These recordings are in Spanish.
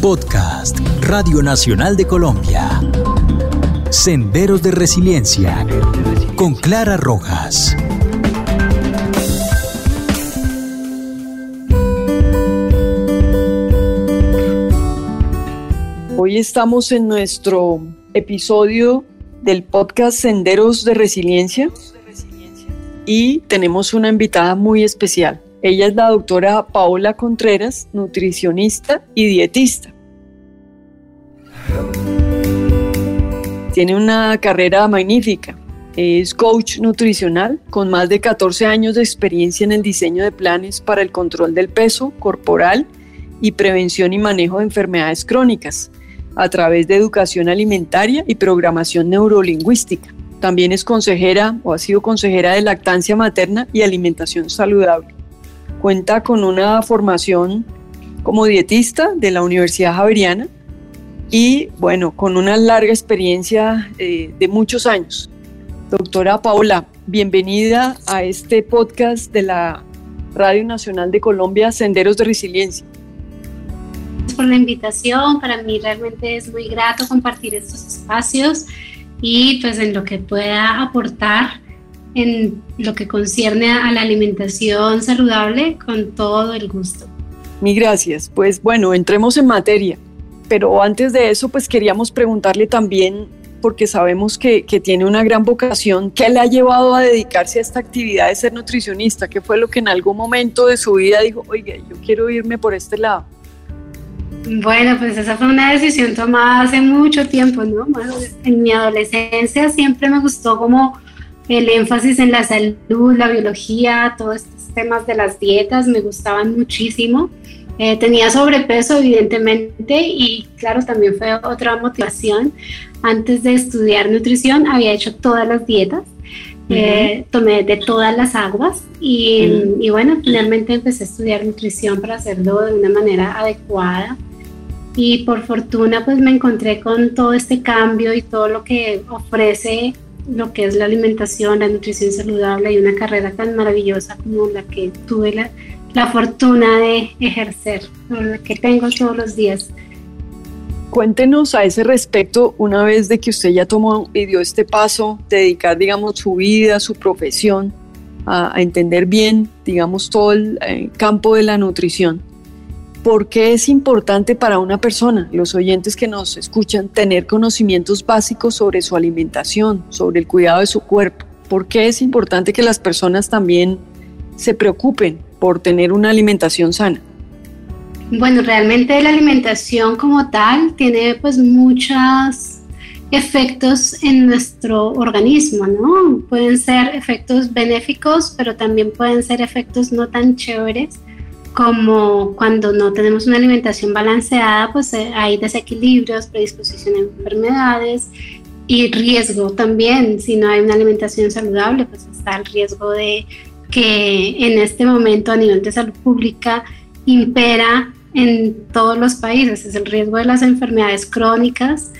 Podcast Radio Nacional de Colombia. Senderos de Resiliencia con Clara Rojas. Hoy estamos en nuestro episodio del podcast Senderos de Resiliencia y tenemos una invitada muy especial. Ella es la doctora Paola Contreras, nutricionista y dietista. Tiene una carrera magnífica. Es coach nutricional con más de 14 años de experiencia en el diseño de planes para el control del peso corporal y prevención y manejo de enfermedades crónicas a través de educación alimentaria y programación neurolingüística. También es consejera o ha sido consejera de lactancia materna y alimentación saludable. Cuenta con una formación como dietista de la Universidad Javeriana y, bueno, con una larga experiencia eh, de muchos años. Doctora Paola, bienvenida a este podcast de la Radio Nacional de Colombia, Senderos de Resiliencia. por la invitación, para mí realmente es muy grato compartir estos espacios y pues en lo que pueda aportar en lo que concierne a la alimentación saludable con todo el gusto. Mi gracias. Pues bueno, entremos en materia. Pero antes de eso, pues queríamos preguntarle también, porque sabemos que, que, tiene una gran vocación, ¿qué le ha llevado a dedicarse a esta actividad de ser nutricionista? ¿Qué fue lo que en algún momento de su vida dijo, oiga, yo quiero irme por este lado? Bueno, pues esa fue una decisión tomada hace mucho tiempo, ¿no? en mi adolescencia siempre me gustó como el énfasis en la salud, la biología, todos estos temas de las dietas me gustaban muchísimo. Eh, tenía sobrepeso, evidentemente, y claro, también fue otra motivación. Antes de estudiar nutrición, había hecho todas las dietas, eh, tomé de todas las aguas y, y, bueno, finalmente empecé a estudiar nutrición para hacerlo de una manera adecuada. Y por fortuna, pues me encontré con todo este cambio y todo lo que ofrece lo que es la alimentación, la nutrición saludable y una carrera tan maravillosa como la que tuve la, la fortuna de ejercer, la que tengo todos los días. Cuéntenos a ese respecto, una vez de que usted ya tomó y dio este paso, de dedicar, digamos, su vida, su profesión, a, entender bien, digamos, todo el eh, campo de la nutrición. ¿Por qué es importante para una persona, los oyentes que nos escuchan, tener conocimientos básicos sobre su alimentación, sobre el cuidado de su cuerpo? ¿Por qué es importante que las personas también se preocupen por tener una alimentación sana? Bueno, realmente la alimentación como tal tiene pues muchos efectos en nuestro organismo, ¿no? Pueden ser efectos benéficos, pero también pueden ser efectos no tan chéveres como cuando no tenemos una alimentación balanceada, pues eh, hay desequilibrios, predisposición a enfermedades y riesgo también. Si no hay una alimentación saludable, pues está el riesgo de que en este momento a nivel de salud pública impera en todos los países. Es el riesgo de las enfermedades crónicas,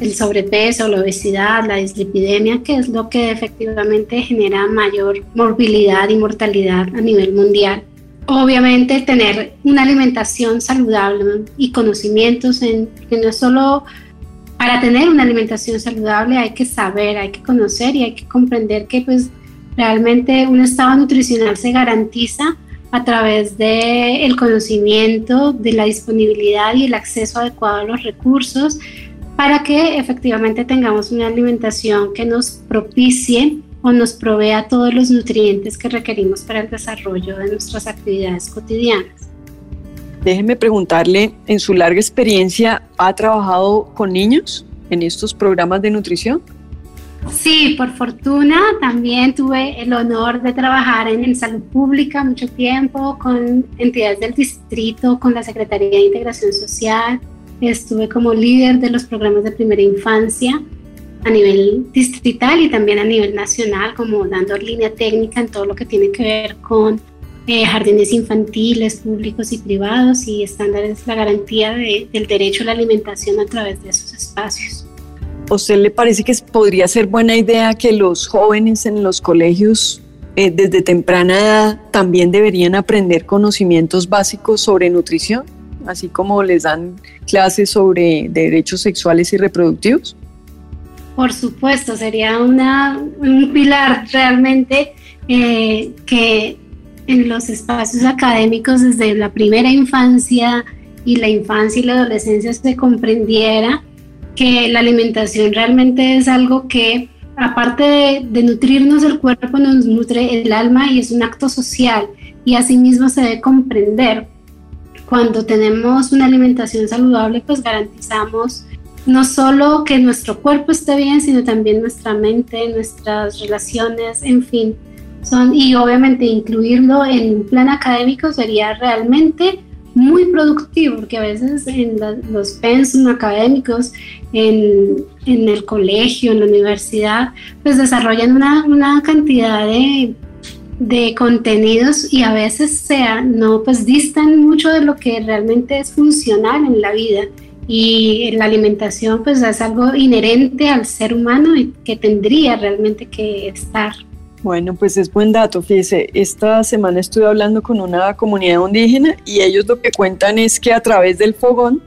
el sobrepeso, la obesidad, la dislipidemia, que es lo que efectivamente genera mayor morbilidad y mortalidad a nivel mundial obviamente tener una alimentación saludable y conocimientos en que no es solo para tener una alimentación saludable hay que saber, hay que conocer y hay que comprender que pues realmente un estado nutricional se garantiza a través del el conocimiento, de la disponibilidad y el acceso adecuado a los recursos para que efectivamente tengamos una alimentación que nos propicie o nos provea todos los nutrientes que requerimos para el desarrollo de nuestras actividades cotidianas. Déjeme preguntarle, en su larga experiencia, ¿ha trabajado con niños en estos programas de nutrición? Sí, por fortuna también tuve el honor de trabajar en, salud pública mucho tiempo, con entidades del distrito, con la Secretaría de Integración Social. Estuve como líder de los programas de primera infancia a nivel distrital y también a nivel nacional, como dando línea técnica en todo lo que tiene que ver con eh, jardines infantiles, públicos y privados y estándares, la garantía del derecho a la alimentación a través de esos espacios. ¿A usted le parece que podría ser buena idea que los jóvenes en los colegios eh, desde temprana edad también deberían aprender conocimientos básicos sobre nutrición? así como les dan clases sobre derechos sexuales y reproductivos? Por supuesto, sería un pilar realmente eh, que en los espacios académicos desde la primera infancia y la infancia y la adolescencia se comprendiera que la alimentación realmente es algo que aparte de, nutrirnos el cuerpo, nos nutre el alma y es un acto social y asimismo se debe comprender. Cuando tenemos una alimentación saludable, pues garantizamos no solo que nuestro cuerpo esté bien, sino también nuestra mente, nuestras relaciones, en fin. Son, y obviamente incluirlo en un plan académico sería realmente muy productivo, porque a veces en los pensum académicos, en, en, el colegio, en la universidad, pues desarrollan una, una cantidad de, de, contenidos y a veces sea, no, pues distan mucho de lo que realmente es funcional en la vida. Y la alimentación pues es algo inherente al ser humano y que tendría realmente que estar. Bueno, pues es buen dato. Fíjese, esta semana estuve hablando con una comunidad indígena y ellos lo que cuentan es que a través del fogón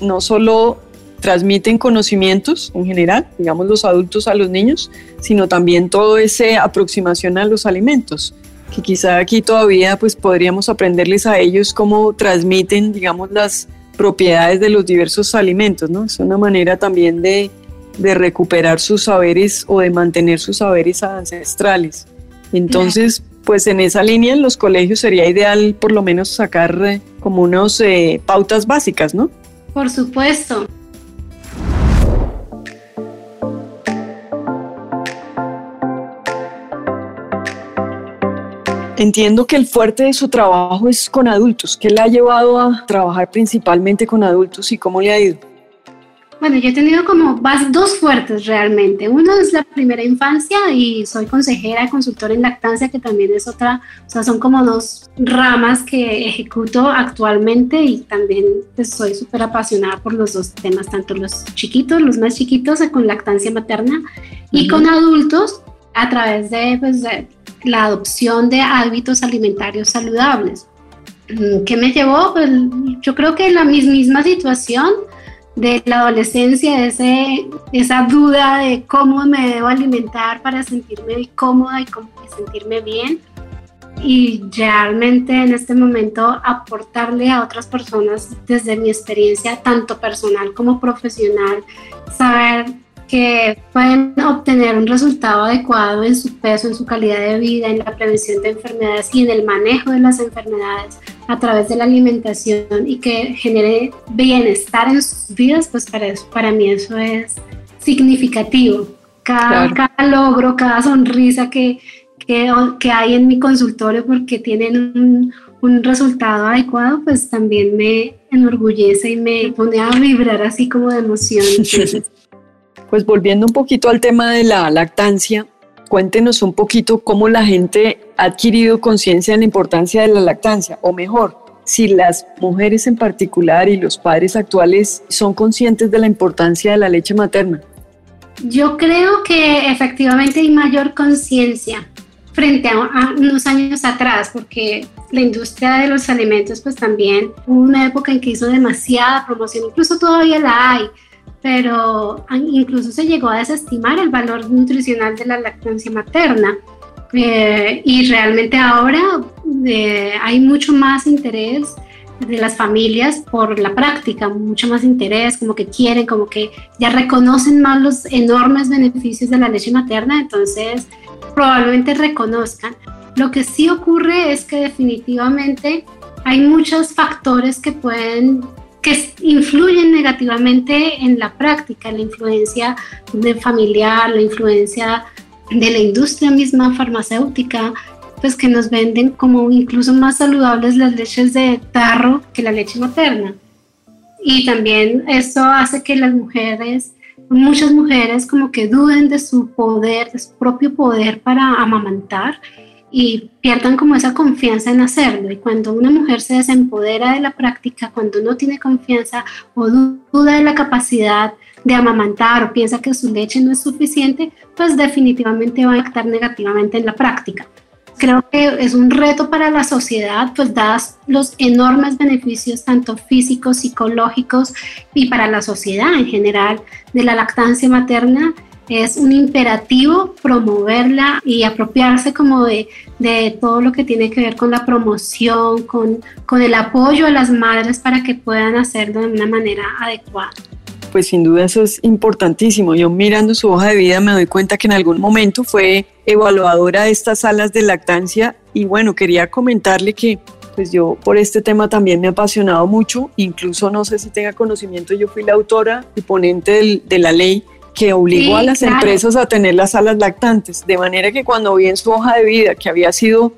no solo transmiten conocimientos en general, digamos los adultos a los niños, sino también todo ese aproximación a los alimentos, que quizá aquí todavía pues podríamos aprenderles a ellos cómo transmiten, digamos, las propiedades de los diversos alimentos, ¿no? Es una manera también de de recuperar sus saberes o de mantener sus saberes ancestrales. Entonces, pues en esa línea en los colegios sería ideal por lo menos sacar eh, como unos eh, pautas básicas, ¿no? Por supuesto. Entiendo que el fuerte de su trabajo es con adultos. ¿Qué le ha llevado a trabajar principalmente con adultos y cómo le ha ido? Bueno, yo he tenido como dos fuertes realmente. Uno es la primera infancia y soy consejera, consultora en lactancia, que también es otra, o sea, son como dos ramas que ejecuto actualmente y también pues, soy súper apasionada por los dos temas, tanto los chiquitos, los más chiquitos, con lactancia materna y con adultos a través de, pues, de la adopción de hábitos alimentarios saludables. Mm, ¿Qué me llevó? Pues, yo creo que la misma situación de la adolescencia, ese, esa duda de cómo me debo alimentar para sentirme cómoda y cómo sentirme bien. Y realmente en este momento aportarle a otras personas desde mi experiencia, tanto personal como profesional, saber que pueden obtener un resultado adecuado en su peso, en su calidad de vida, en la prevención de enfermedades y en el manejo de las enfermedades a través de la alimentación y que genere bienestar en sus vidas, pues para, eso, para mí eso es significativo. Cada, cada logro, cada sonrisa que, que, que, hay en mi consultorio porque tienen un, un resultado adecuado, pues también me enorgullece y me pone a vibrar así como de emoción. Pues volviendo un poquito al tema de la lactancia, cuéntenos un poquito cómo la gente ha adquirido conciencia de la importancia de la lactancia, o mejor, si las mujeres en particular y los padres actuales son conscientes de la importancia de la leche materna. Yo creo que efectivamente hay mayor conciencia frente a, unos años atrás, porque la industria de los alimentos pues también hubo una época en que hizo demasiada promoción, incluso todavía la hay, pero incluso se llegó a desestimar el valor nutricional de la lactancia materna. Eh, y realmente ahora eh, hay mucho más interés de las familias por la práctica, mucho más interés, como que quieren, como que ya reconocen más los enormes beneficios de la leche materna, entonces probablemente reconozcan. Lo que sí ocurre es que definitivamente hay muchos factores que pueden que influyen negativamente en la práctica, la influencia de familiar, la influencia de la industria misma farmacéutica, pues que nos venden como incluso más saludables las leches de tarro que la leche materna. Y también eso hace que las mujeres, muchas mujeres como que duden de su poder, de su propio poder para amamantar y pierdan como esa confianza en hacerlo. Y cuando una mujer se desempodera de la práctica, cuando no tiene confianza o duda de la capacidad de amamantar o piensa que su leche no es suficiente, pues definitivamente va a afectar negativamente en la práctica. creo que es un reto para la sociedad, pues dadas los enormes beneficios tanto físicos, psicológicos y para la sociedad en general de la lactancia materna, es un imperativo promoverla y apropiarse como de, de, todo lo que tiene que ver con la promoción, con, con el apoyo a las madres para que puedan hacerlo de una manera adecuada pues sin duda eso es importantísimo. Yo mirando su hoja de vida me doy cuenta que en algún momento fue evaluadora de estas salas de lactancia y bueno, quería comentarle que pues yo por este tema también me he apasionado mucho, incluso no sé si tenga conocimiento, yo fui la autora y ponente de la ley que obligó a las empresas a tener las salas lactantes, de manera que cuando vi en su hoja de vida que había sido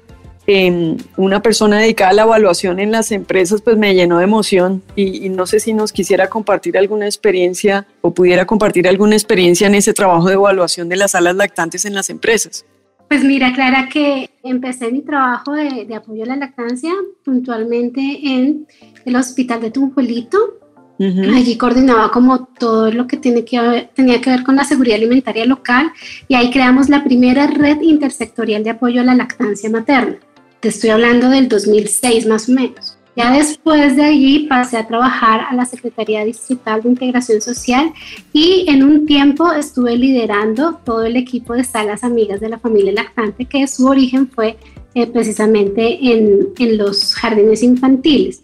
una persona dedicada a la evaluación en las empresas, pues me llenó de emoción y, no sé si nos quisiera compartir alguna experiencia o pudiera compartir alguna experiencia en ese trabajo de evaluación de las salas lactantes en las empresas. Pues mira, Clara, que empecé mi trabajo de, apoyo a la lactancia puntualmente en el hospital de Tunjuelito. Allí coordinaba como todo lo que, tiene que tenía que ver con la seguridad alimentaria local y ahí creamos la primera red intersectorial de apoyo a la lactancia materna. Te estoy hablando del 2006 más o menos. Ya después de allí pasé a trabajar a la Secretaría Distrital de Integración Social y en un tiempo estuve liderando todo el equipo de salas amigas de la familia lactante, que su origen fue eh, precisamente en, en los jardines infantiles.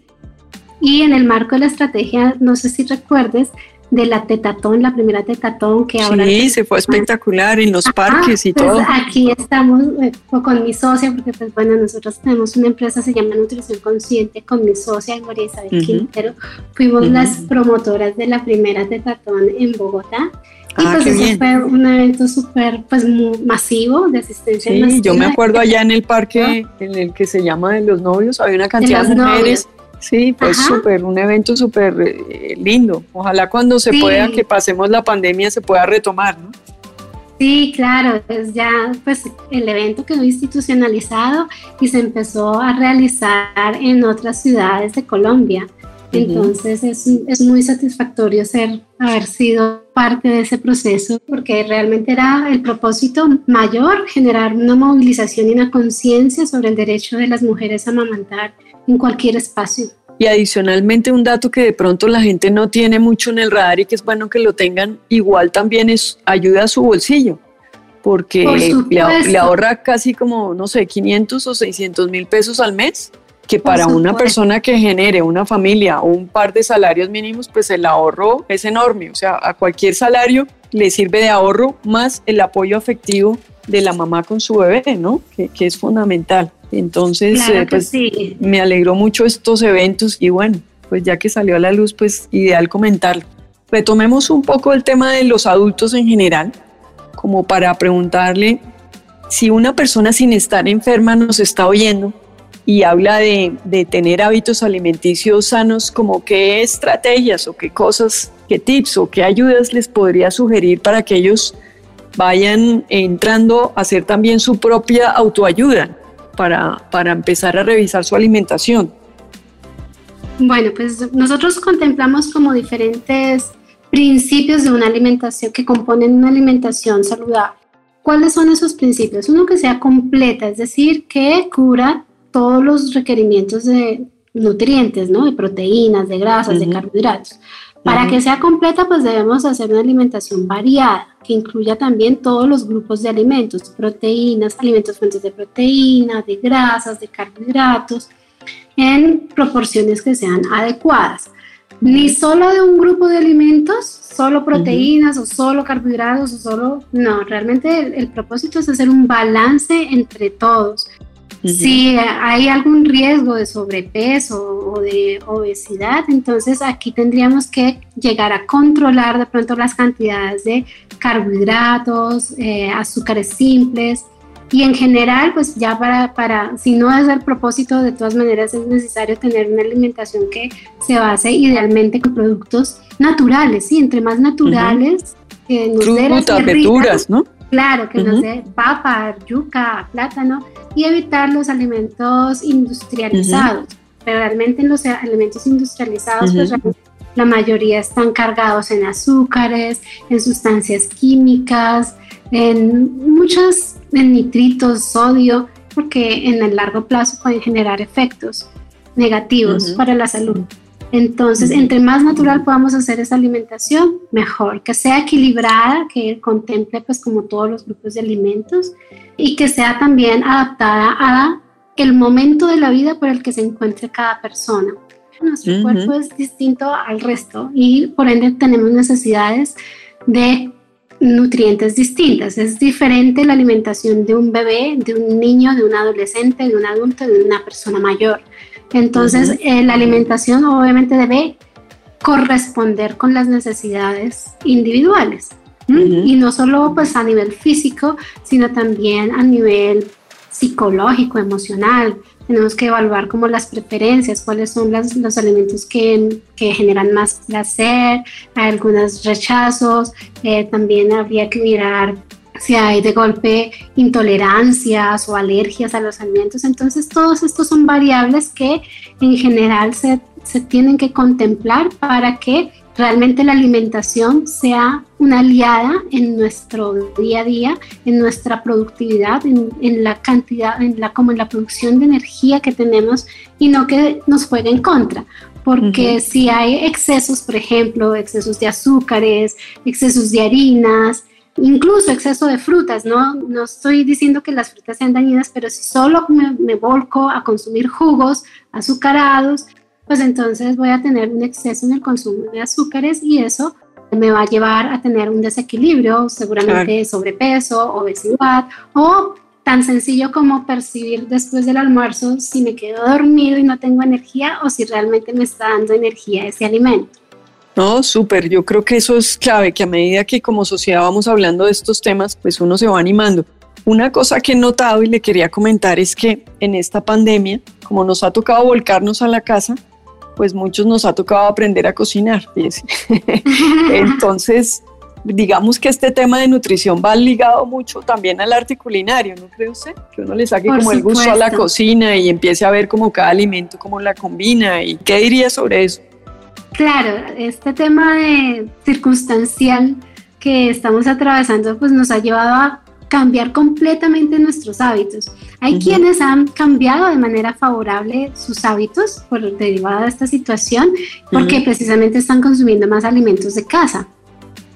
Y en el marco de la estrategia, no sé si recuerdes, de la tetatón, la primera tetatón que ahora... Sí, se fue espectacular en los parques y pues todo. Aquí estamos eh, con mi socia, porque pues bueno, nosotros tenemos una empresa, se llama Nutrición Consciente, con mi socia María Isabel Quintero, fuimos las promotoras de la primera tetatón en Bogotá. Y ah, pues eso fue un evento súper pues, masivo de asistencia. Sí, yo me acuerdo allá en el parque en el que se llama de los novios, había una cantidad de, mujeres. Sí, pues súper, un evento súper eh, lindo. Ojalá cuando se pueda, que pasemos la pandemia, se pueda retomar, ¿no? Sí, claro, pues ya pues el evento quedó institucionalizado y se empezó a realizar en otras ciudades de Colombia. Entonces es, es, muy satisfactorio ser, haber sido parte de ese proceso porque realmente era el propósito mayor, generar una movilización y una conciencia sobre el derecho de las mujeres a amamantar en cualquier espacio. Y adicionalmente un dato que de pronto la gente no tiene mucho en el radar y que es bueno que lo tengan, igual también es ayuda a su bolsillo, porque le, ahorra casi como, no sé, 500 o 600 mil pesos al mes, que para una persona que genere una familia o un par de salarios mínimos, pues el ahorro es enorme, o sea, a cualquier salario le sirve de ahorro más el apoyo afectivo de la mamá con su bebé, ¿no? Que, que es fundamental. Entonces, eh, pues me alegró mucho estos eventos y bueno, pues ya que salió a la luz, pues ideal comentarlo. Retomemos un poco el tema de los adultos en general, como para preguntarle si una persona sin estar enferma nos está oyendo y habla de, de tener hábitos alimenticios sanos, como qué estrategias o qué cosas, qué tips o qué ayudas les podría sugerir para que ellos vayan entrando a hacer también su propia autoayuda para, para empezar a revisar su alimentación? Bueno, pues nosotros contemplamos como diferentes principios de una alimentación que componen una alimentación saludable. ¿Cuáles son esos principios? Uno que sea completa, es decir, que cura todos los requerimientos de nutrientes, ¿no? De proteínas, de grasas, de carbohidratos. Para que sea completa, pues debemos hacer una alimentación variada, que incluya también todos los grupos de alimentos, proteínas, alimentos fuentes de proteína, de grasas, de carbohidratos, en proporciones que sean adecuadas. Ni solo de un grupo de alimentos, solo proteínas o solo carbohidratos o solo... No, realmente el propósito es hacer un balance entre todos si hay algún riesgo de sobrepeso o de obesidad, entonces aquí tendríamos que llegar a controlar de pronto las cantidades de carbohidratos, eh, azúcares simples y en general, pues ya para, para, si no es el propósito, de todas maneras es necesario tener una alimentación que se base idealmente con productos naturales, ¿sí? Entre más naturales, que nos Frutas, verduras, ¿no? Claro, que nos dé papa, yuca, plátano y evitar los alimentos industrializados. Pero realmente en los alimentos industrializados, pues la mayoría están cargados en azúcares, en sustancias químicas, en muchos en nitritos, sodio, porque en el largo plazo pueden generar efectos negativos para la salud. Entonces, entre más natural podamos hacer esa alimentación, mejor. Que sea equilibrada, que contemple pues como todos los grupos de alimentos y que sea también adaptada a el momento de la vida por el que se encuentre cada persona. Nuestro cuerpo es distinto al resto y por ende tenemos necesidades de nutrientes distintas. Es diferente la alimentación de un bebé, de un niño, de un adolescente, de un adulto, de una persona mayor. Entonces, eh, la alimentación obviamente debe corresponder con las necesidades individuales. Y no solo pues a nivel físico, sino también a nivel psicológico, emocional. Tenemos que evaluar como las preferencias, cuáles son los alimentos que, que, generan más placer, algunos rechazos, eh, también habría que mirar si hay de golpe intolerancias o alergias a los alimentos. Entonces, todos estos son variables que en general se, se tienen que contemplar para que realmente la alimentación sea una aliada en nuestro día a día, en nuestra productividad, en, en, la cantidad, en la, como en la producción de energía que tenemos y no que nos juegue en contra. Porque si hay excesos, por ejemplo, excesos de azúcares, excesos de harinas, incluso exceso de frutas, ¿no? No estoy diciendo que las frutas sean dañinas, pero si solo me, volco a consumir jugos azucarados, pues entonces voy a tener un exceso en el consumo de azúcares y eso me va a llevar a tener un desequilibrio, seguramente sobrepeso, obesidad o tan sencillo como percibir después del almuerzo si me quedo dormido y no tengo energía o si realmente me está dando energía ese alimento. No, súper. Yo creo que eso es clave, que a medida que como sociedad vamos hablando de estos temas, pues uno se va animando. Una cosa que he notado y le quería comentar es que en esta pandemia, como nos ha tocado volcarnos a la casa, pues muchos nos ha tocado aprender a cocinar. Entonces, digamos que este tema de nutrición va ligado mucho también al arte culinario, ¿no cree usted? Que uno le saque como el gusto a la cocina y empiece a ver como cada alimento, cómo la combina. ¿Y qué diría sobre eso? Claro, este tema de circunstancial que estamos atravesando pues nos ha llevado a cambiar completamente nuestros hábitos. Hay quienes han cambiado de manera favorable sus hábitos por derivada de esta situación porque precisamente están consumiendo más alimentos de casa.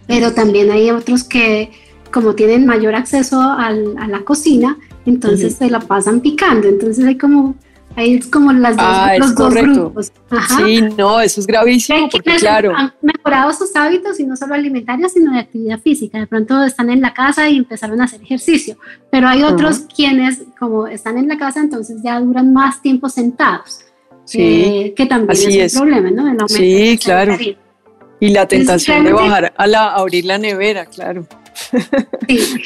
Pero también hay otros que como tienen mayor acceso a la cocina, entonces se la pasan picando. Entonces hay como Ahí es como las dos, ah, los dos grupos. Sí, no, eso es gravísimo. Porque, claro. Han mejorado sus hábitos y no solo alimentarios, sino de actividad física. De pronto están en la casa y empezaron a hacer ejercicio. Pero hay otros quienes, como están en la casa, entonces ya duran más tiempo sentados. Sí, eh, que también es un problema, ¿no? sí, claro. Y la tentación de bajar a, la, a abrir la nevera, claro. Sí.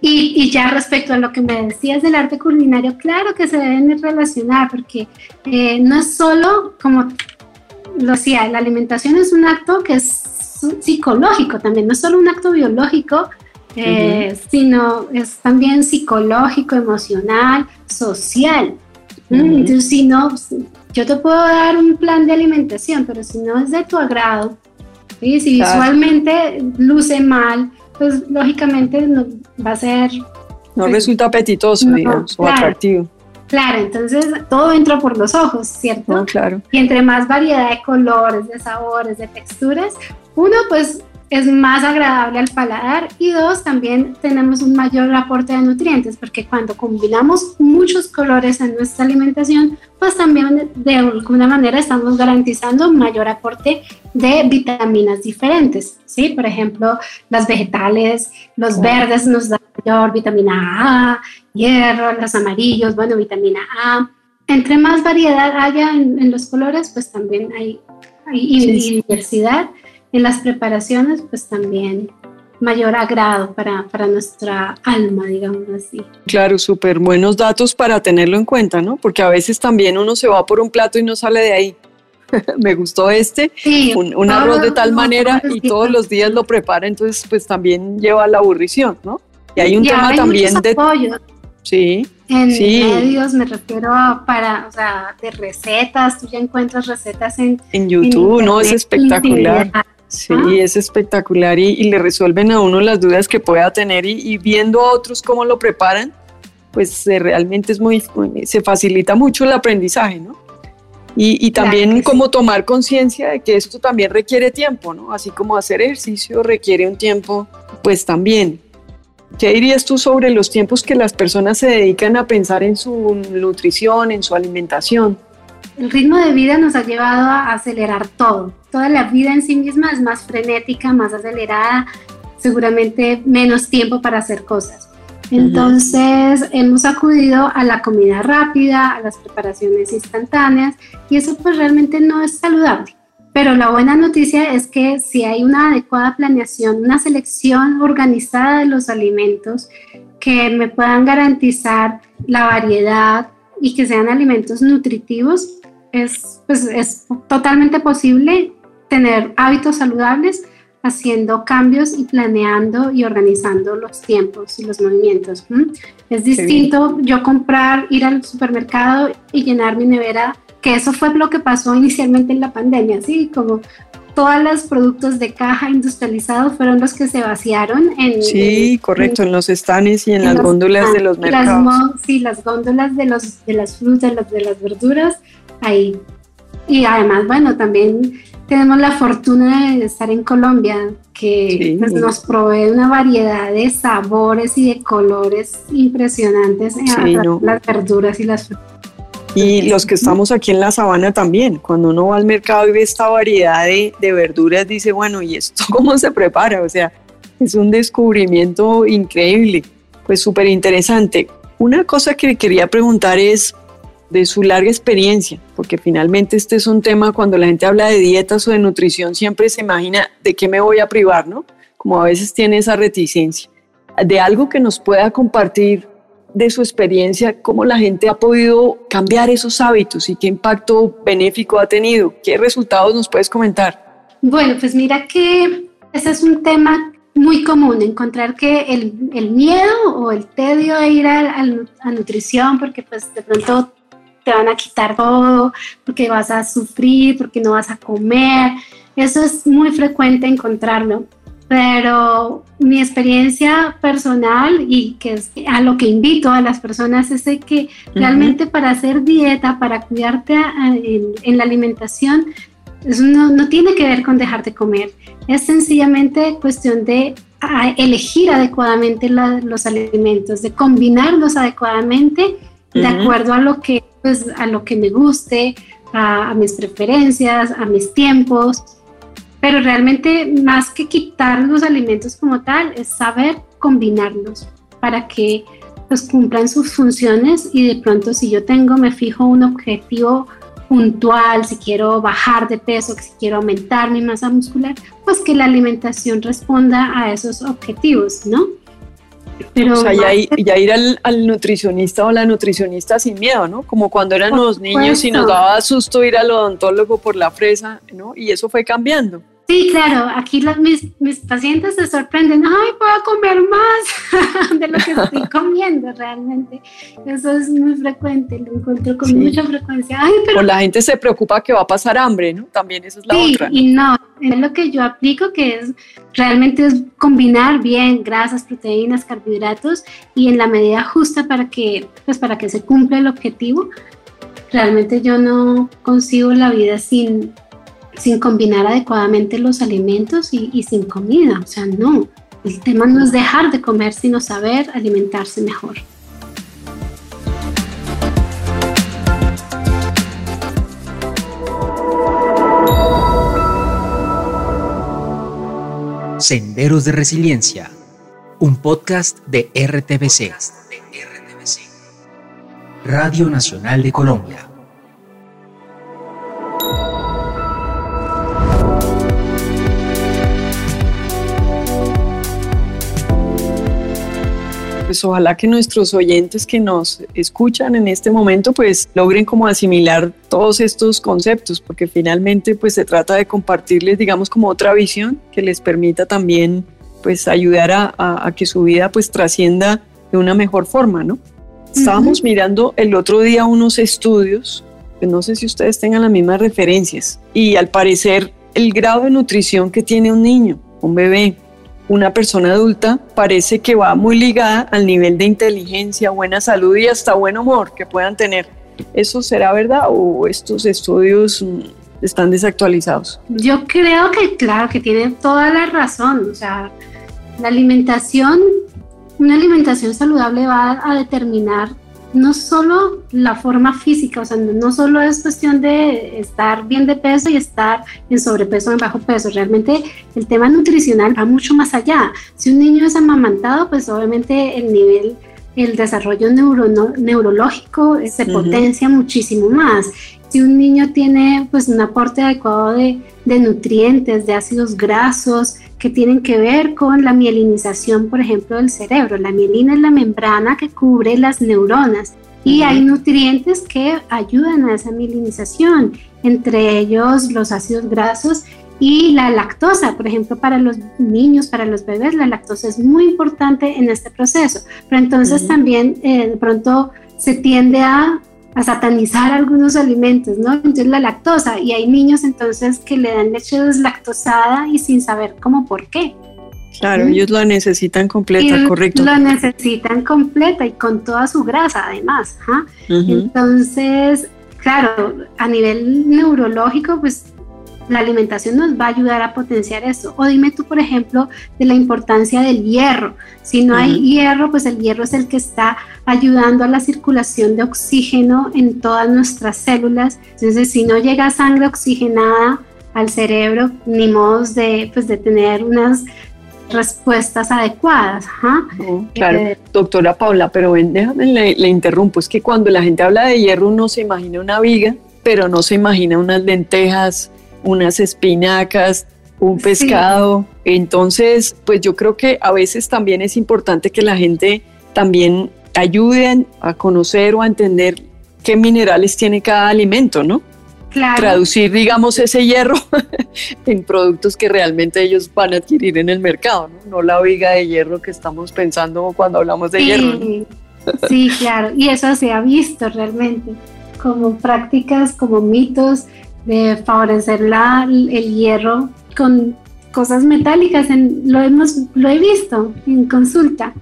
y, ya respecto a lo que me decías del arte culinario, claro que se deben relacionar, porque eh, no es solo como lo decía, la alimentación es un acto que es psicológico también, no es solo un acto biológico, eh, sino es también psicológico, emocional, social. Entonces, si no, yo te puedo dar un plan de alimentación, pero si no es de tu agrado, si visualmente luce mal, pues lógicamente no, va a ser... No pues, resulta apetitoso, digamos, o atractivo. Claro, entonces todo entra por los ojos, ¿cierto? claro. Y entre más variedad de colores, de sabores, de texturas, uno pues es más agradable al paladar y dos, también tenemos un mayor aporte de nutrientes porque cuando combinamos muchos colores en nuestra alimentación, pues también de alguna manera estamos garantizando mayor aporte de vitaminas diferentes, ¿sí? Por ejemplo, las vegetales, los verdes nos dan mayor vitamina A, hierro, los amarillos, bueno, vitamina A. Entre más variedad haya en, los colores, pues también hay, hay diversidad en las preparaciones, pues también mayor agrado para, para nuestra alma, digamos así. Claro, súper buenos datos para tenerlo en cuenta, ¿no? Porque a veces también uno se va por un plato y no sale de ahí. Me gustó este, un, arroz de tal manera y todos los días lo prepara, entonces pues también lleva a la aburrición, ¿no? Y hay un tema también de... Sí. En medios me refiero para, o sea, de recetas, tú ya encuentras recetas en... En YouTube, ¿no? Es espectacular. Sí, es espectacular y, le resuelven a uno las dudas que pueda tener y, viendo a otros cómo lo preparan, pues realmente es muy, se facilita mucho el aprendizaje, ¿no? Y, también como tomar conciencia de que esto también requiere tiempo, ¿no? Así como hacer ejercicio requiere un tiempo, pues también. ¿Qué dirías tú sobre los tiempos que las personas se dedican a pensar en su nutrición, en su alimentación? El ritmo de vida nos ha llevado a acelerar todo. Toda la vida en sí misma es más frenética, más acelerada, seguramente menos tiempo para hacer cosas. Entonces hemos acudido a la comida rápida, a las preparaciones instantáneas y eso pues realmente no es saludable. Pero la buena noticia es que si hay una adecuada planeación, una selección organizada de los alimentos que me puedan garantizar la variedad y que sean alimentos nutritivos, es, pues, es totalmente posible tener hábitos saludables haciendo cambios y planeando y organizando los tiempos y los movimientos. Es distinto yo comprar, ir al supermercado y llenar mi nevera, que eso fue lo que pasó inicialmente en la pandemia, ¿sí? Como todos los productos de caja industrializados fueron los que se vaciaron en... Sí, correcto, en, los estanes y en, las góndolas de los mercados. sí, las góndolas de, los, de las frutas, de las verduras, ahí. Y además, bueno, también tenemos la fortuna de estar en Colombia, que pues, nos provee una variedad de sabores y de colores impresionantes en las verduras y las frutas. Y los que estamos aquí en la sabana también, cuando uno va al mercado y ve esta variedad de, de verduras, dice, bueno, ¿y esto cómo se prepara? O sea, es un descubrimiento increíble, pues súper interesante. Una cosa que quería preguntar es, de su larga experiencia, porque finalmente este es un tema cuando la gente habla de dietas o de nutrición, siempre se imagina de qué me voy a privar, ¿no? Como a veces tiene esa reticencia. De algo que nos pueda compartir de su experiencia, cómo la gente ha podido cambiar esos hábitos y qué impacto benéfico ha tenido. ¿Qué resultados nos puedes comentar? Bueno, pues mira que ese es un tema muy común, encontrar que el, el miedo o el tedio de ir a, a, nutrición, porque pues de pronto te van a quitar todo, porque vas a sufrir, porque no vas a comer. Eso es muy frecuente encontrarlo. Pero mi experiencia personal y que es a lo que invito a las personas es que realmente para hacer dieta, para cuidarte en, la alimentación, eso no, no, tiene que ver con dejar de comer. Es sencillamente cuestión de elegir adecuadamente los alimentos, de combinarlos adecuadamente de acuerdo a lo que pues, a lo que me guste, a, mis preferencias, a mis tiempos, pero realmente más que quitar los alimentos como tal, es saber combinarlos para que pues cumplan sus funciones y de pronto si yo tengo, me fijo un objetivo puntual, si quiero bajar de peso, si quiero aumentar mi masa muscular, pues que la alimentación responda a esos objetivos, ¿no? O sea, ya, ir al, nutricionista o la nutricionista sin miedo, ¿no? Como cuando eran los niños y nos daba susto ir al odontólogo por la fresa, ¿no? Y eso fue cambiando. Sí, claro, aquí mis, mis pacientes se sorprenden, ay, puedo comer más de lo que estoy comiendo realmente. Eso es muy frecuente, lo encuentro con mucha frecuencia. Ay, pero... O la gente se preocupa que va a pasar hambre, ¿no? También eso es la sí, otra. Y no, es lo que yo aplico, que es realmente es combinar bien grasas, proteínas, carbohidratos y en la medida justa para que, pues para que se cumpla el objetivo. Realmente yo no consigo la vida sin sin combinar adecuadamente los alimentos y, sin comida. O sea, no. El tema no es dejar de comer, sino saber alimentarse mejor. Senderos de Resiliencia, un podcast de RTBC, Radio Nacional de Colombia. Pues ojalá que nuestros oyentes que nos escuchan en este momento pues logren como asimilar todos estos conceptos, porque finalmente pues se trata de compartirles digamos como otra visión que les permita también pues ayudar a, que su vida pues trascienda de una mejor forma, ¿no? Estábamos mirando el otro día unos estudios, que no sé si ustedes tengan las mismas referencias, y al parecer el grado de nutrición que tiene un niño, un bebé, una persona adulta parece que va muy ligada al nivel de inteligencia, buena salud y hasta buen humor que puedan tener. ¿Eso será verdad o estos estudios mm, están desactualizados? Yo creo que claro, que tiene toda la razón. O sea, la alimentación, una alimentación saludable va a determinar no solo la forma física, o sea, no solo es cuestión de estar bien de peso y estar en sobrepeso o en bajo peso, realmente el tema nutricional va mucho más allá. Si un niño es amamantado, pues obviamente el nivel, el desarrollo neurológico se potencia muchísimo más. Si un niño tiene pues un aporte adecuado de, de nutrientes, de ácidos grasos, que tienen que ver con la mielinización, por ejemplo, del cerebro. La mielina es la membrana que cubre las neuronas y hay nutrientes que ayudan a esa mielinización, entre ellos los ácidos grasos y la lactosa, por ejemplo, para los niños, para los bebés, la lactosa es muy importante en este proceso. Pero entonces también eh, de pronto se tiende a a satanizar algunos alimentos, ¿no? Entonces la lactosa, y hay niños entonces que le dan leche deslactosada y sin saber cómo por qué. Claro, ellos la necesitan completa, correcto. La necesitan completa y con toda su grasa además. Entonces, claro, a nivel neurológico, pues la alimentación nos va a ayudar a potenciar eso. O dime tú, por ejemplo, de la importancia del hierro. Si no hay hierro, pues el hierro es el que está ayudando a la circulación de oxígeno en todas nuestras células. Entonces, si no llega sangre oxigenada al cerebro, ni modos de, pues, de tener unas respuestas adecuadas. claro, eh, doctora Paula, pero déjame le, le interrumpo, es que cuando la gente habla de hierro uno se imagina una viga, pero no se imagina unas lentejas, unas espinacas, un pescado. Entonces, pues yo creo que a veces también es importante que la gente también ayuden a conocer o a entender qué minerales tiene cada alimento, ¿no? Claro. Traducir, digamos, ese hierro en productos que realmente ellos van a adquirir en el mercado, ¿no? No la viga de hierro que estamos pensando cuando hablamos de hierro. Sí, claro. Y eso se ha visto realmente como prácticas, como mitos de favorecer la, el hierro con cosas metálicas. En, lo, hemos, lo he visto en consulta.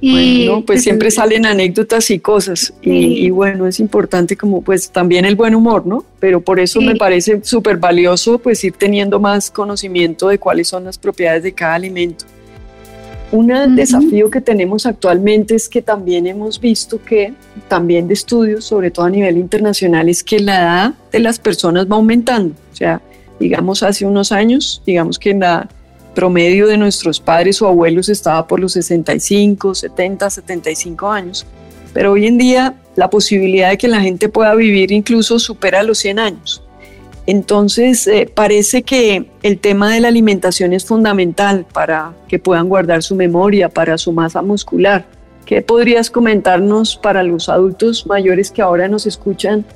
Y bueno, pues, pues siempre salen anécdotas y cosas. Y, bueno, es importante como pues también el buen humor, ¿no? Pero por eso me parece súper valioso pues ir teniendo más conocimiento de cuáles son las propiedades de cada alimento. Un desafío que tenemos actualmente es que también hemos visto que, también de estudios, sobre todo a nivel internacional, es que la edad de las personas va aumentando. O sea, digamos hace unos años, digamos que la promedio de nuestros padres o abuelos estaba por los 65, 70, 75 años. Pero hoy en día la posibilidad de que la gente pueda vivir incluso supera los 100 años. Entonces, eh, parece que el tema de la alimentación es fundamental para que puedan guardar su memoria, para su masa muscular. ¿Qué podrías comentarnos para los adultos mayores que ahora nos escuchan?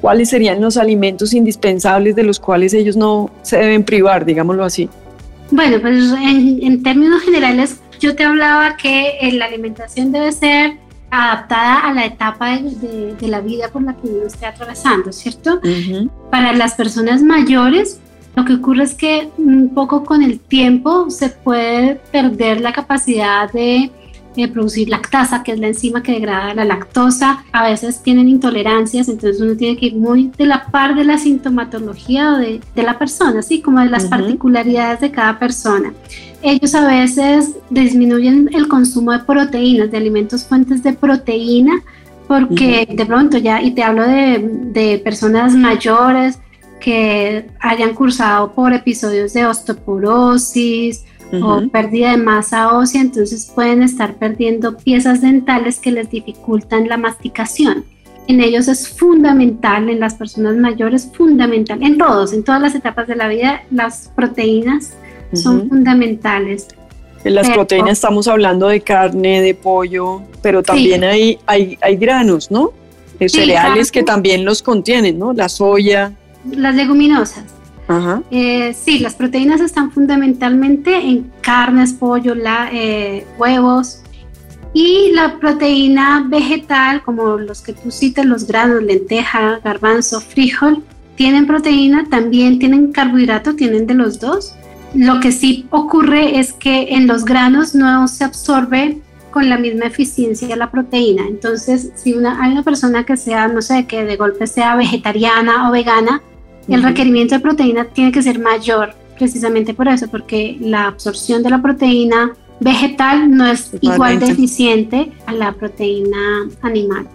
¿Cuáles serían los alimentos indispensables de los cuales ellos no se deben privar, digámoslo así? Bueno, pues en, términos generales, yo te hablaba que eh, la alimentación debe ser adaptada a la etapa de, la vida por la que uno esté atravesando, ¿cierto? Para las personas mayores, lo que ocurre es que un poco con el tiempo se puede perder la capacidad de eh, producir lactasa, que es la enzima que degrada la lactosa. A veces tienen intolerancias, entonces uno tiene que ir muy de la par de la sintomatología de, de la persona, así como de las particularidades de cada persona. Ellos a veces disminuyen el consumo de proteínas, de alimentos fuentes de proteína, porque de pronto ya, y te hablo de, personas mayores que hayan cursado por episodios de osteoporosis o pérdida de masa ósea, entonces pueden estar perdiendo piezas dentales que les dificultan la masticación. En ellos es fundamental, en las personas mayores, fundamental, en todos, en todas las etapas de la vida, las proteínas son fundamentales. En las proteínas estamos hablando de carne, de pollo, pero también hay, hay, hay, granos, ¿no? De cereales que también los contienen, ¿no? La soya. Las leguminosas. Ajá. Eh, sí, las proteínas están fundamentalmente en carnes, pollo, la, eh, huevos. Y la proteína vegetal, como los que tú citas, los granos, lenteja, garbanzo, frijol, tienen proteína, también tienen carbohidrato, tienen de los dos Lo que sí ocurre es que en los granos no se absorbe con la misma eficiencia la proteína. Entonces, si una, hay una persona que sea, no sé, que de golpe sea vegetariana o vegana, el requerimiento de proteína tiene que ser mayor, precisamente por eso, porque la absorción de la proteína vegetal no es igual de eficiente a la proteína animal.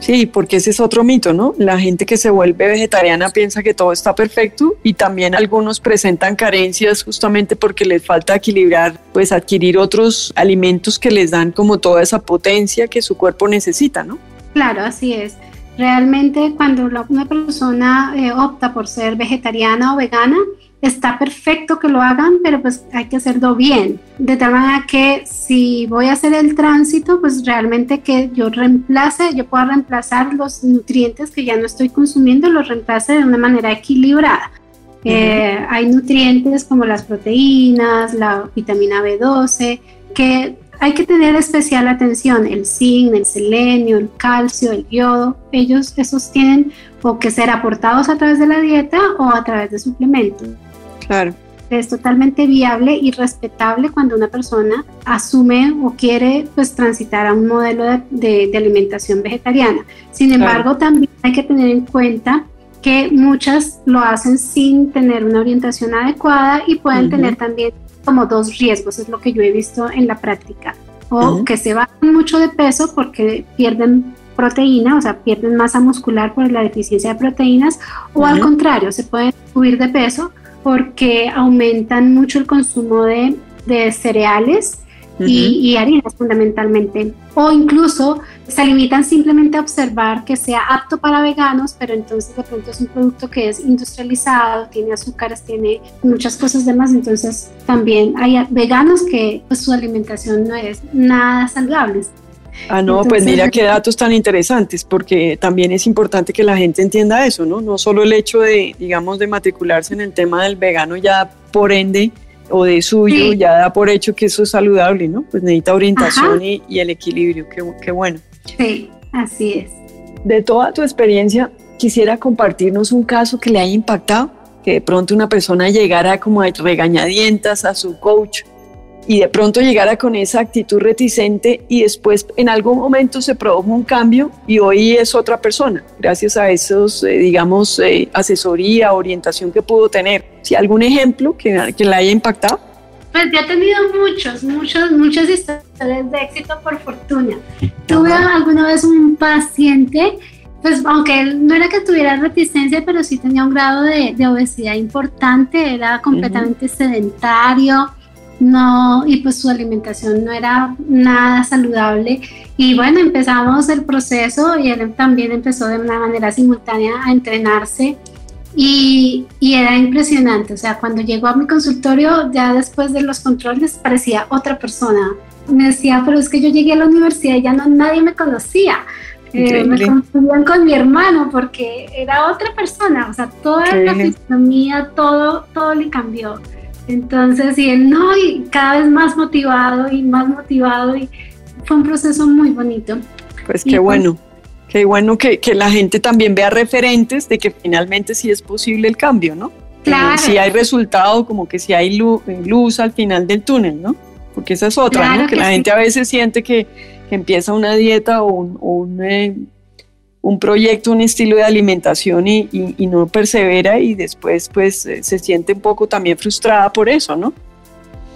Sí, porque ese es otro mito, ¿no? La gente que se vuelve vegetariana piensa que todo está perfecto y también algunos presentan carencias justamente porque les falta equilibrar, pues adquirir otros alimentos que les dan como toda esa potencia que su cuerpo necesita, ¿no? Claro, así es. Realmente cuando una persona eh, opta por ser vegetariana o vegana, está perfecto que lo hagan, pero pues hay que hacerlo bien. De tal manera que si voy a hacer el tránsito, pues realmente que yo reemplace, yo pueda reemplazar los nutrientes que ya no estoy consumiendo, los reemplace de una manera equilibrada. Eh, hay nutrientes como las proteínas, la vitamina B12, que hay que tener especial atención, el zinc, el selenio, el calcio, el yodo, ellos esos tienen o que ser aportados a través de la dieta o a través de suplementos. Claro. Es totalmente viable y respetable cuando una persona asume o quiere pues transitar a un modelo de, de, alimentación vegetariana. Sin embargo, también hay que tener en cuenta que muchas lo hacen sin tener una orientación adecuada y pueden tener también como dos riesgos, es lo que yo he visto en la práctica. O que se bajan mucho de peso porque pierden proteína, o sea, pierden masa muscular por la deficiencia de proteínas, o al contrario, se pueden subir de peso porque aumentan mucho el consumo de, cereales y, harinas fundamentalmente. O incluso se limitan simplemente a observar que sea apto para veganos, pero entonces de pronto es un producto que es industrializado, tiene azúcares, tiene muchas cosas demás. Entonces también hay veganos que pues, su alimentación no es nada saludable. Ah, no, pues mira qué datos tan interesantes, porque también es importante que la gente entienda eso, ¿no? No solo el hecho de, digamos, de matricularse en el tema del vegano ya por ende o de suyo, ya da por hecho que eso es saludable, ¿no? Pues necesita orientación y, el equilibrio, qué, qué bueno. Sí, así es. De toda tu experiencia, quisiera compartirnos un caso que le haya impactado, que de pronto una persona llegara como a regañadientas a su coach y de pronto llegara con esa actitud reticente y después en algún momento se produjo un cambio y hoy es otra persona, gracias a esos, eh, digamos, eh, asesoría, orientación que pudo tener. ¿Si algún ejemplo que, que la haya impactado? Pues yo he tenido muchos, muchos, muchas historias de éxito por fortuna. Tuve alguna vez un paciente, pues aunque él no era que tuviera reticencia, pero sí tenía un grado de, obesidad importante, era completamente sedentario, no, y pues su alimentación no era nada saludable. Y bueno, empezamos el proceso y él también empezó de una manera simultánea a entrenarse y, y, era impresionante. O sea, cuando llegó a mi consultorio, ya después de los controles, parecía otra persona. Me decía, pero es que yo llegué a la universidad y ya no nadie me conocía. Eh, me confundían con mi hermano porque era otra persona. O sea, toda la fisonomía, todo, todo le cambió. Entonces, y él no, y cada vez más motivado y más motivado, y fue un proceso muy bonito. Pues qué pues bueno, qué bueno que, que, la gente también vea referentes de que finalmente sí es posible el cambio, ¿no? Claro. si hay resultado, como que si hay luz, luz, al final del túnel, ¿no? Porque esa es otra, ¿no? Que, la gente a veces siente que, que empieza una dieta o un, un eh, un proyecto, un estilo de alimentación y, no persevera y después pues eh, se siente un poco también frustrada por eso, ¿no?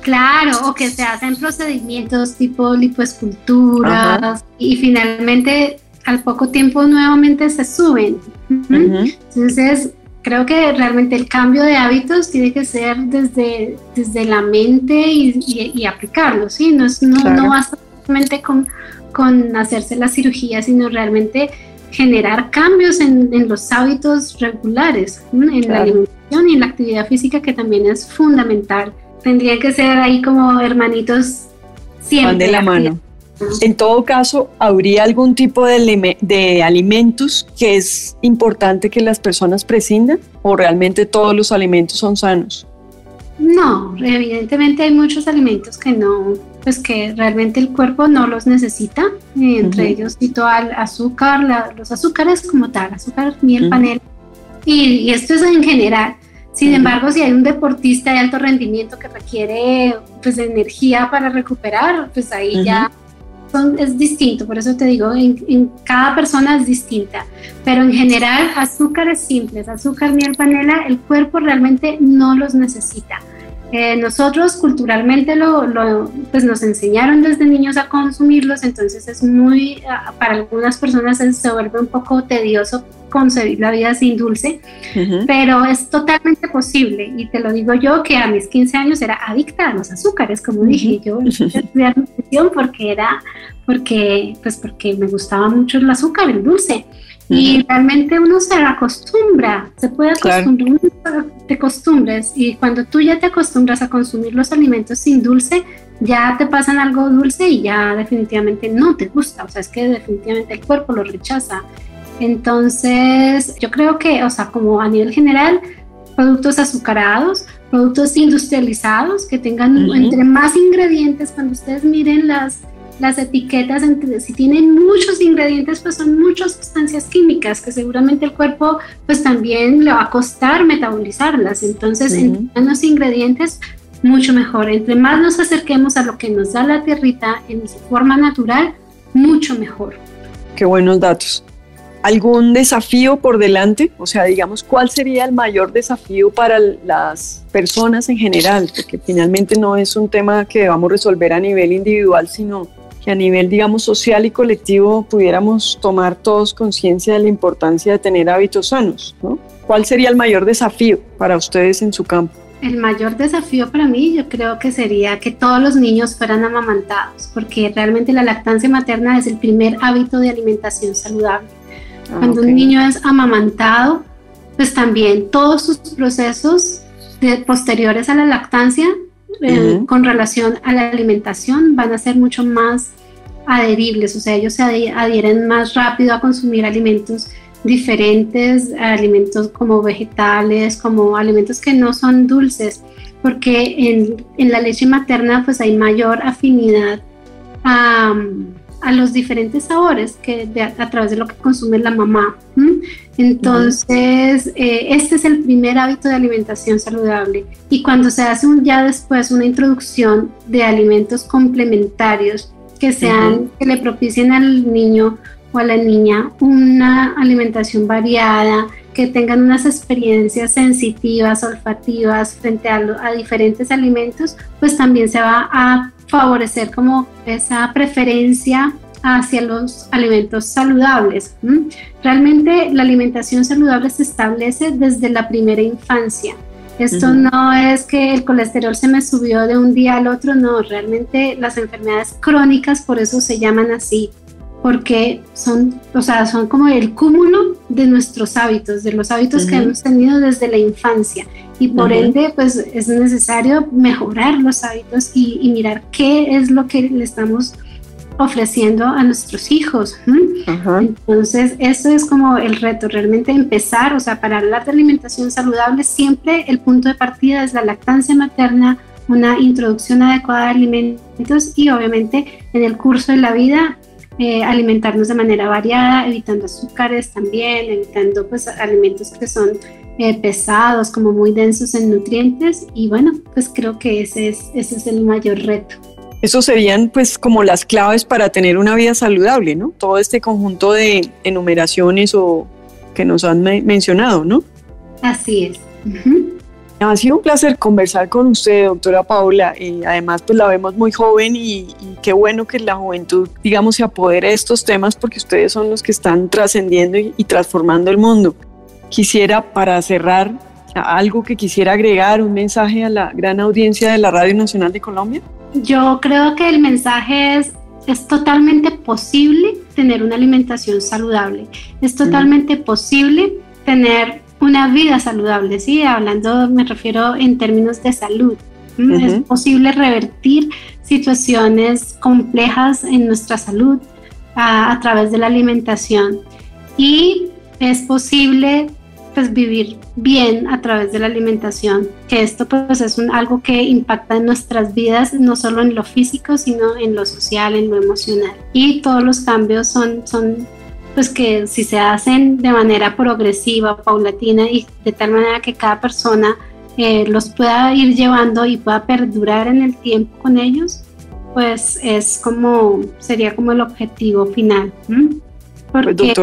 Claro, o que se hacen procedimientos tipo lipoesculturas y finalmente al poco tiempo nuevamente se suben. Entonces, creo que realmente el cambio de hábitos tiene que ser desde, desde la mente y, aplicarlo, ¿sí? No, es, no, no basta solamente con, con hacerse la cirugía, sino realmente generar cambios en, los hábitos regulares, en la alimentación y en la actividad física, que también es fundamental. Tendría que ser ahí como hermanitos siempre. de la mano. En todo caso, ¿habría algún tipo de, de, alimentos que es importante que las personas prescindan o realmente todos los alimentos son sanos? No, evidentemente hay muchos alimentos que no, pues que realmente el cuerpo no los necesita, entre ellos cito al azúcar, los azúcares como tal, azúcar, miel, panela, y, esto es en general. Sin embargo, si hay un deportista de alto rendimiento que requiere pues energía para recuperar, pues ahí ya es distinto, por eso te digo, en, cada persona es distinta, pero en general azúcares simples, azúcar, miel, panela, el cuerpo realmente no los necesita. Eh, nosotros culturalmente lo, pues nos enseñaron desde niños a consumirlos, entonces es muy, ah, para algunas personas se vuelve un poco tedioso concebir la vida sin dulce, pero es totalmente posible y te lo digo yo que a mis 15 años era adicta a los azúcares, como dije, yo estudiar nutrición porque era, porque, pues porque me gustaba mucho el azúcar, el dulce. Y realmente uno se acostumbra, se puede acostumbrar, te acostumbres y cuando tú ya te acostumbras a consumir los alimentos sin dulce, ya te pasan algo dulce y ya definitivamente no te gusta, o sea, es que definitivamente el cuerpo lo rechaza. Entonces, yo creo que, o sea, como a nivel general, productos azucarados, productos industrializados que tengan entre más ingredientes, cuando ustedes miren las, las etiquetas, si tienen muchos ingredientes, pues son muchas sustancias químicas que seguramente el cuerpo pues también le va a costar metabolizarlas. Entonces, entre menos ingredientes, mucho mejor. Entre más nos acerquemos a lo que nos da la tierrita en su forma natural, mucho mejor. Qué buenos datos algún desafío por delante? O sea, digamos, ¿cuál sería el mayor desafío para las personas en general? Porque finalmente no es un tema que vamos a resolver a nivel individual, sino que a nivel, digamos, social y colectivo pudiéramos tomar todos conciencia de la importancia de tener hábitos sanos, ¿no? ¿Cuál sería el mayor desafío para ustedes en su campo? El mayor desafío para mí yo creo que sería que todos los niños fueran amamantados, porque realmente la lactancia materna es el primer hábito de alimentación saludable. Ah, Cuando un niño es amamantado, pues también todos sus procesos posteriores a la lactancia eh, con relación a la alimentación van a ser mucho más adheribles, o sea, ellos se adhieren más rápido a consumir alimentos diferentes, alimentos como vegetales, como alimentos que no son dulces, porque en, en la leche materna pues hay mayor afinidad a a los diferentes sabores que a través de lo que consume la mamá. Entonces, eh, este es el primer hábito de alimentación saludable. Y cuando se hace un, ya después una introducción de alimentos complementarios que sean, que le propicien al niño o a la niña una alimentación variada, que tengan unas experiencias sensitivas, olfativas frente a, a diferentes alimentos, pues también se va a favorecer como esa preferencia hacia los alimentos saludables. Realmente la alimentación saludable se establece desde la primera infancia. Esto no es que el colesterol se me subió de un día al otro, no, realmente las enfermedades crónicas por eso se llaman así, porque son, o sea, son como el cúmulo de nuestros hábitos, de los hábitos que hemos tenido desde la infancia y por ende pues es necesario mejorar los hábitos y, mirar qué es lo que le estamos ofreciendo a nuestros hijos. Entonces, eso es como el reto, realmente empezar, o sea, para hablar de alimentación saludable, siempre el punto de partida es la lactancia materna, una introducción adecuada de alimentos y obviamente en el curso de la vida eh, alimentarnos de manera variada, evitando azúcares también, evitando pues alimentos que son eh, pesados, como muy densos en nutrientes y bueno, pues creo que ese es, ese es el mayor reto. Esos serían pues como las claves para tener una vida saludable, ¿no? Todo este conjunto de enumeraciones o que nos han mencionado, ¿no? Así es. Ha sido un placer conversar con usted, doctora Paula. Y además, pues la vemos muy joven y, qué bueno que la juventud, digamos, se apodere de estos temas porque ustedes son los que están trascendiendo y transformando el mundo quisiera para cerrar algo que quisiera agregar, un mensaje a la gran audiencia de la Radio Nacional de Colombia? Yo creo que el mensaje es, es totalmente posible tener una alimentación saludable, es totalmente posible tener una vida saludable, ¿sí? Hablando, me refiero en términos de salud. Es posible revertir situaciones complejas en nuestra salud a, a través de la alimentación y es posible pues vivir bien a través de la alimentación, que esto pues es un, algo que impacta en nuestras vidas, no solo en lo físico, sino en lo social, en lo emocional. Y todos los cambios son, son pues que si se hacen de manera progresiva, paulatina y de tal manera que cada persona eh, los pueda ir llevando y pueda perdurar en el tiempo con ellos, pues es como, sería como el objetivo final. Porque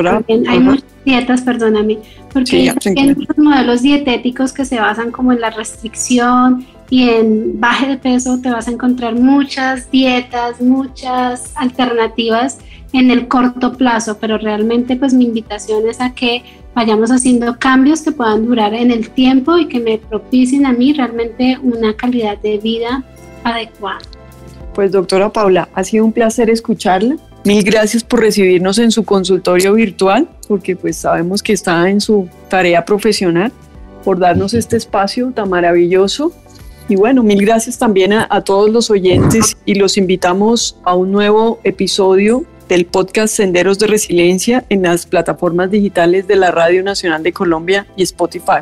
hay muchas dietas, perdóname, porque hay muchos modelos dietéticos que se basan como en la restricción y en baje de peso te vas a encontrar muchas dietas, muchas alternativas en el corto plazo, pero realmente pues mi invitación es a que vayamos haciendo cambios que puedan durar en el tiempo y que me propicien a mí realmente una calidad de vida adecuada. Pues doctora Paula, ha sido un placer escucharla. Mil gracias por recibirnos en su consultorio virtual, porque pues sabemos que está en su tarea profesional, por darnos este espacio tan maravilloso. Y bueno, mil gracias también a, a todos los oyentes y los invitamos a un nuevo episodio del podcast Senderos de Resiliencia en las plataformas digitales de la Radio Nacional de Colombia y Spotify.